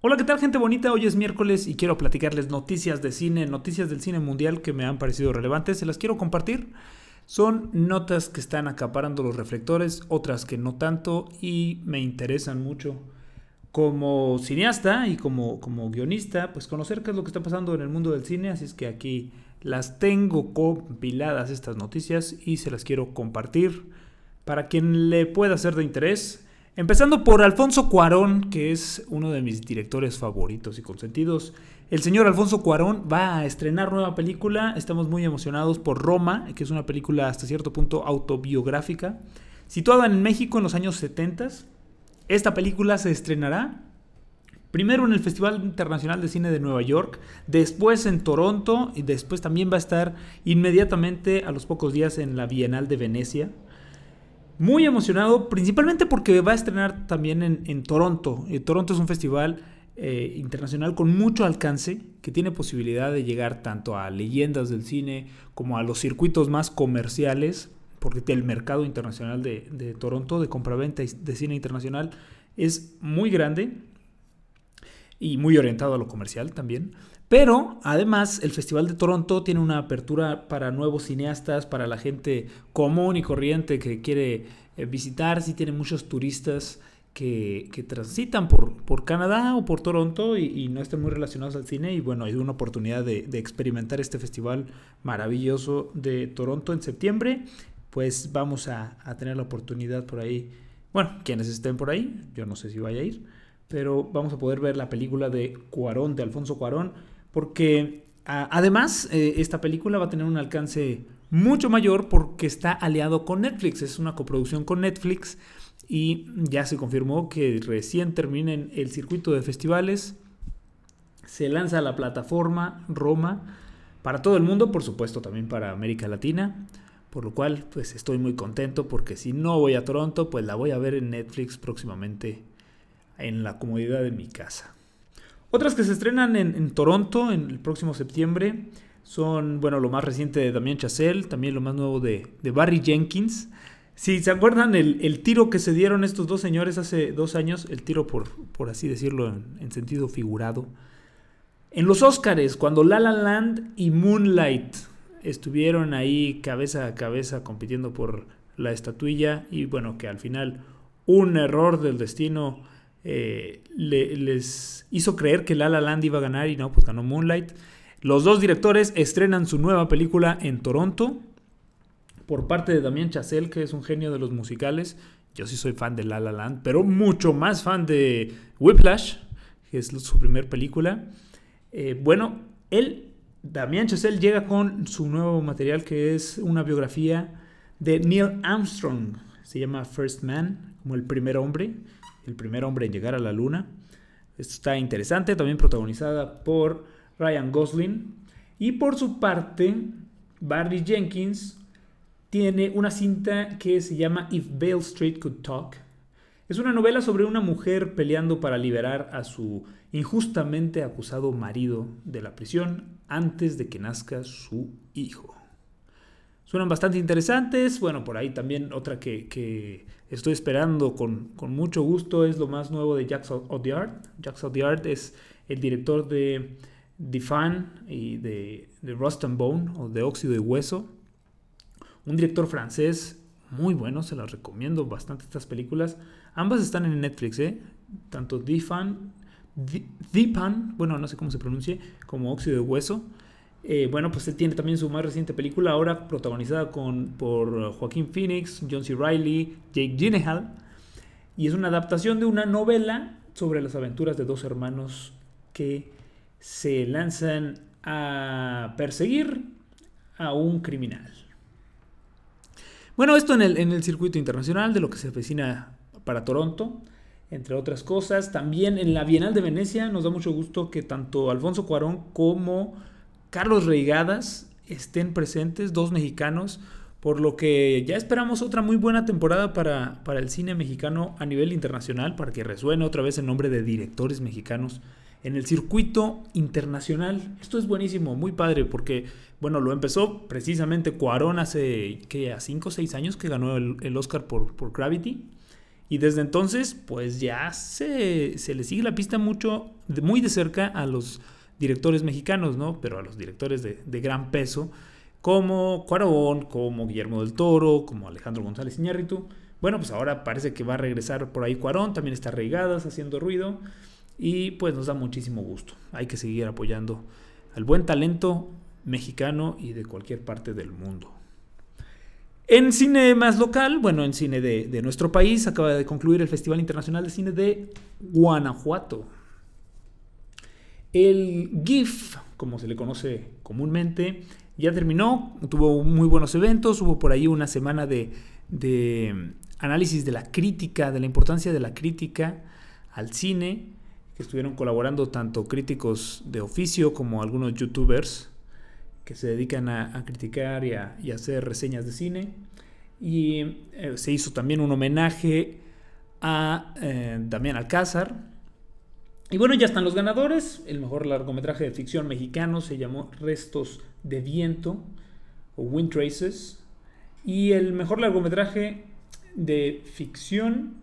Hola, ¿qué tal gente bonita? Hoy es miércoles y quiero platicarles noticias de cine, noticias del cine mundial que me han parecido relevantes, se las quiero compartir. Son notas que están acaparando los reflectores, otras que no tanto y me interesan mucho. Como cineasta y como, como guionista, pues conocer qué es lo que está pasando en el mundo del cine, así es que aquí las tengo compiladas estas noticias y se las quiero compartir para quien le pueda ser de interés. Empezando por Alfonso Cuarón, que es uno de mis directores favoritos y consentidos. El señor Alfonso Cuarón va a estrenar nueva película. Estamos muy emocionados por Roma, que es una película hasta cierto punto autobiográfica. Situada en México en los años 70. Esta película se estrenará primero en el Festival Internacional de Cine de Nueva York, después en Toronto y después también va a estar inmediatamente a los pocos días en la Bienal de Venecia. Muy emocionado, principalmente porque va a estrenar también en, Toronto. Eh, Toronto es un festival eh, internacional con mucho alcance que tiene posibilidad de llegar tanto a leyendas del cine como a los circuitos más comerciales, porque el mercado internacional de, de Toronto de compraventa de cine internacional es muy grande y muy orientado a lo comercial también. Pero además el Festival de Toronto tiene una apertura para nuevos cineastas, para la gente común y corriente que quiere eh, visitar. Sí tiene muchos turistas que, transitan por, por, Canadá o por Toronto y, no están muy relacionados al cine. Y bueno, hay una oportunidad de, experimentar este festival maravilloso de Toronto en septiembre. Pues vamos a, a tener la oportunidad por ahí. Bueno, quienes estén por ahí, yo no sé si vaya a ir, pero vamos a poder ver la película de Cuarón, de Alfonso Cuarón porque además eh, esta película va a tener un alcance mucho mayor porque está aliado con Netflix, es una coproducción con Netflix y ya se confirmó que recién terminen el circuito de festivales, se lanza la plataforma Roma para todo el mundo, por supuesto también para América Latina, por lo cual pues estoy muy contento porque si no voy a Toronto pues la voy a ver en Netflix próximamente en la comodidad de mi casa. Otras que se estrenan en, Toronto en el próximo septiembre son, bueno, lo más reciente de Damien Chazelle, también lo más nuevo de, Barry Jenkins. Si se acuerdan el, tiro que se dieron estos dos señores hace dos años, el tiro por, por así decirlo en, sentido figurado, en los Oscars, cuando La La Land y Moonlight estuvieron ahí cabeza a cabeza compitiendo por la estatuilla y bueno, que al final un error del destino eh, les hizo creer que La La Land iba a ganar y no, pues ganó Moonlight. Los dos directores estrenan su nueva película en Toronto por parte de Damien Chazelle, que es un genio de los musicales. Yo sí soy fan de La La Land, pero mucho más fan de Whiplash, que es su primer película. Eh, bueno, él, Damien Chazelle, llega con su nuevo material que es una biografía de Neil Armstrong. Se llama First Man, como el primer hombre el primer hombre en llegar a la luna. Esto está interesante, también protagonizada por Ryan Gosling. Y por su parte, Barry Jenkins tiene una cinta que se llama If Bale Street Could Talk. Es una novela sobre una mujer peleando para liberar a su injustamente acusado marido de la prisión antes de que nazca su hijo. Suenan bastante interesantes. Bueno, por ahí también otra que, estoy esperando con, mucho gusto es lo más nuevo de Jacques Audiard. Jacques Audiard es el director de The Fan y de, de Rust and Bone o de Óxido y Hueso. Un director francés muy bueno, se las recomiendo bastante estas películas. Ambas están en Netflix, ¿eh? Tanto The Fan, The, bueno, no sé cómo se pronuncie, como Óxido de Hueso. Eh, bueno, pues él tiene también su más reciente película, ahora protagonizada con, por Joaquín Phoenix, John C. Reilly, Jake Gyllenhaal, y es una adaptación de una novela sobre las aventuras de dos hermanos que se lanzan a perseguir a un criminal. Bueno, esto en el, en el circuito internacional de lo que se avecina para Toronto, entre otras cosas. También en la Bienal de Venecia nos da mucho gusto que tanto Alfonso Cuarón como Carlos Reigadas estén presentes, dos mexicanos, por lo que ya esperamos otra muy buena temporada para, para, el cine mexicano a nivel internacional, para que resuene otra vez el nombre de directores mexicanos en el circuito internacional. Esto es buenísimo, muy padre, porque, bueno, lo empezó precisamente Cuarón hace, que A 5 o 6 años que ganó el, el Oscar por, por Gravity. Y desde entonces, pues ya se, le sigue la pista mucho, muy de cerca a los directores mexicanos, ¿no? Pero a los directores de, gran peso, como Cuarón, como Guillermo del Toro, como Alejandro González Iñárritu. Bueno, pues ahora parece que va a regresar por ahí Cuarón, también está Reigadas haciendo ruido y pues nos da muchísimo gusto. Hay que seguir apoyando al buen talento mexicano y de cualquier parte del mundo. En cine más local, bueno, en cine de, nuestro país, acaba de concluir el Festival Internacional de Cine de Guanajuato. El GIF, como se le conoce comúnmente, ya terminó, tuvo muy buenos eventos, hubo por ahí una semana de, análisis de la crítica, de la importancia de la crítica al cine, que estuvieron colaborando tanto críticos de oficio como algunos youtubers que se dedican a, criticar y a, hacer reseñas de cine. Y eh, se hizo también un homenaje a eh, Damián Alcázar. Y bueno, ya están los ganadores. El mejor largometraje de ficción mexicano se llamó Restos de Viento o Wind Traces. Y el mejor largometraje de ficción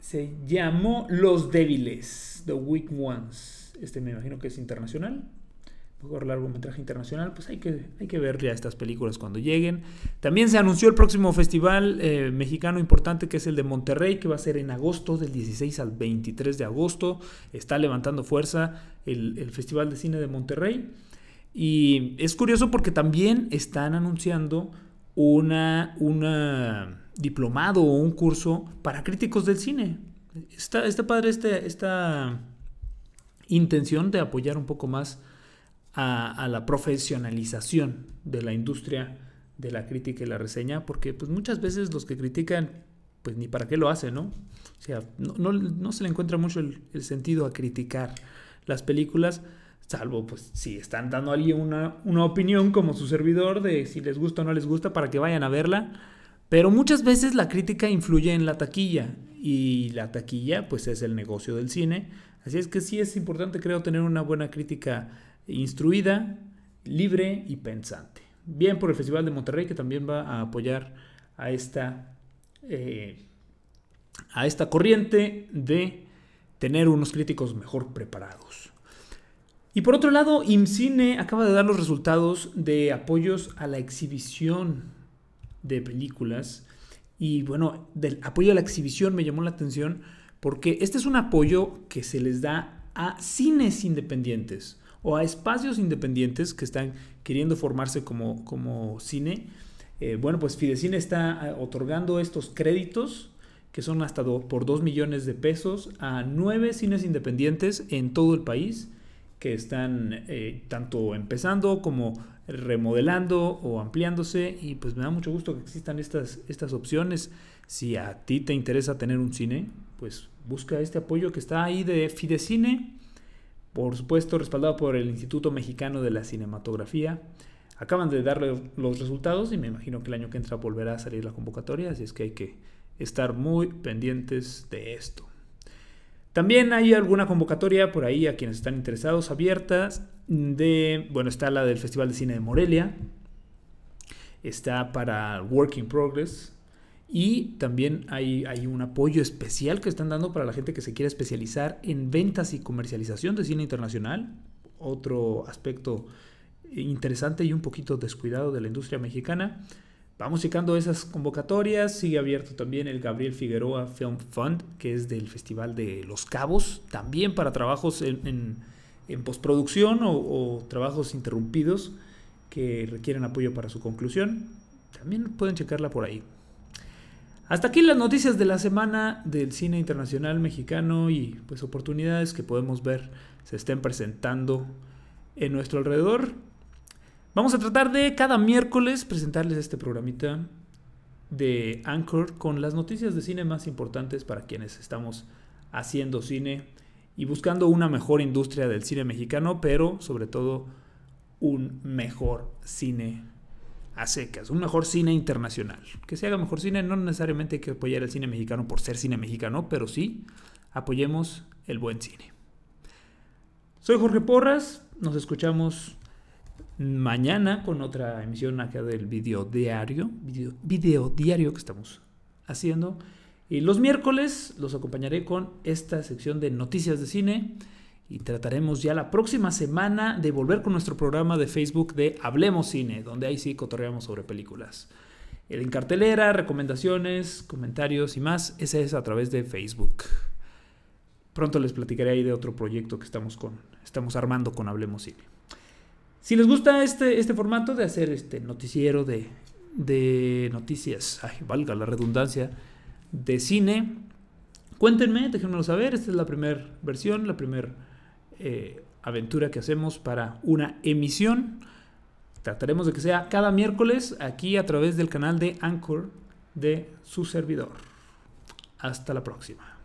se llamó Los Débiles, The Weak Ones. Este me imagino que es internacional mejor largometraje internacional, pues hay que, hay que ver ya estas películas cuando lleguen. También se anunció el próximo festival eh, mexicano importante que es el de Monterrey, que va a ser en agosto, del 16 al 23 de agosto. Está levantando fuerza el, Festival de Cine de Monterrey. Y es curioso porque también están anunciando una, una diplomado o un curso para críticos del cine. Está, está padre este, esta intención de apoyar un poco más a, la profesionalización de la industria de la crítica y la reseña, porque pues muchas veces los que critican, pues ni para qué lo hacen, ¿no? O sea, no, se le encuentra mucho el, sentido a criticar las películas, salvo pues si están dando ahí una, una opinión como su servidor de si les gusta o no les gusta para que vayan a verla, pero muchas veces la crítica influye en la taquilla y la taquilla pues es el negocio del cine, así es que sí es importante creo tener una buena crítica instruida, libre y pensante. Bien por el Festival de Monterrey que también va a apoyar a esta, eh, a esta corriente de tener unos críticos mejor preparados. Y por otro lado, IMCINE acaba de dar los resultados de apoyos a la exhibición de películas. Y bueno, del apoyo a la exhibición me llamó la atención porque este es un apoyo que se les da a cines independientes o a espacios independientes que están queriendo formarse como, como cine. Eh, bueno, pues Fidecine está ah, otorgando estos créditos que son hasta por 2 millones de pesos a nueve cines independientes en todo el país que están eh, tanto empezando como remodelando o ampliándose y pues me da mucho gusto que existan estas, estas opciones. Si a ti te interesa tener un cine, pues busca este apoyo que está ahí de Fidecine por supuesto respaldado por el Instituto Mexicano de la Cinematografía. Acaban de darle los resultados y me imagino que el año que entra volverá a salir la convocatoria, así es que hay que estar muy pendientes de esto. También hay alguna convocatoria por ahí a quienes están interesados abiertas de, bueno, está la del Festival de Cine de Morelia, está para Work in Progress, y también hay, hay, un apoyo especial que están dando para la gente que se quiere especializar en ventas y comercialización de cine internacional. Otro aspecto interesante y un poquito descuidado de la industria mexicana. Vamos checando esas convocatorias. Sigue abierto también el Gabriel Figueroa Film Fund, que es del Festival de Los Cabos, también para trabajos en, en, postproducción o, o trabajos interrumpidos que requieren apoyo para su conclusión. También pueden checarla por ahí. Hasta aquí las noticias de la semana del cine internacional mexicano y pues oportunidades que podemos ver se estén presentando en nuestro alrededor. Vamos a tratar de cada miércoles presentarles este programita de Anchor con las noticias de cine más importantes para quienes estamos haciendo cine y buscando una mejor industria del cine mexicano, pero sobre todo un mejor cine a secas, un mejor cine internacional. Que se haga mejor cine, no necesariamente hay que apoyar el cine mexicano por ser cine mexicano, pero sí apoyemos el buen cine. Soy Jorge Porras, nos escuchamos mañana con otra emisión acá del video diario, video, video diario que estamos haciendo. Y los miércoles los acompañaré con esta sección de noticias de cine y trataremos ya la próxima semana de volver con nuestro programa de Facebook de Hablemos Cine, donde ahí sí cotorreamos sobre películas. El en cartelera, recomendaciones, comentarios y más, ese es a través de Facebook. Pronto les platicaré ahí de otro proyecto que estamos, con, estamos armando con Hablemos Cine. Si les gusta este, este formato de hacer este noticiero de, de noticias, ay, valga la redundancia, de cine. Cuéntenme, déjenmelo saber. Esta es la primera versión, la primera eh, aventura que hacemos para una emisión. Trataremos de que sea cada miércoles aquí a través del canal de Anchor de su servidor. Hasta la próxima.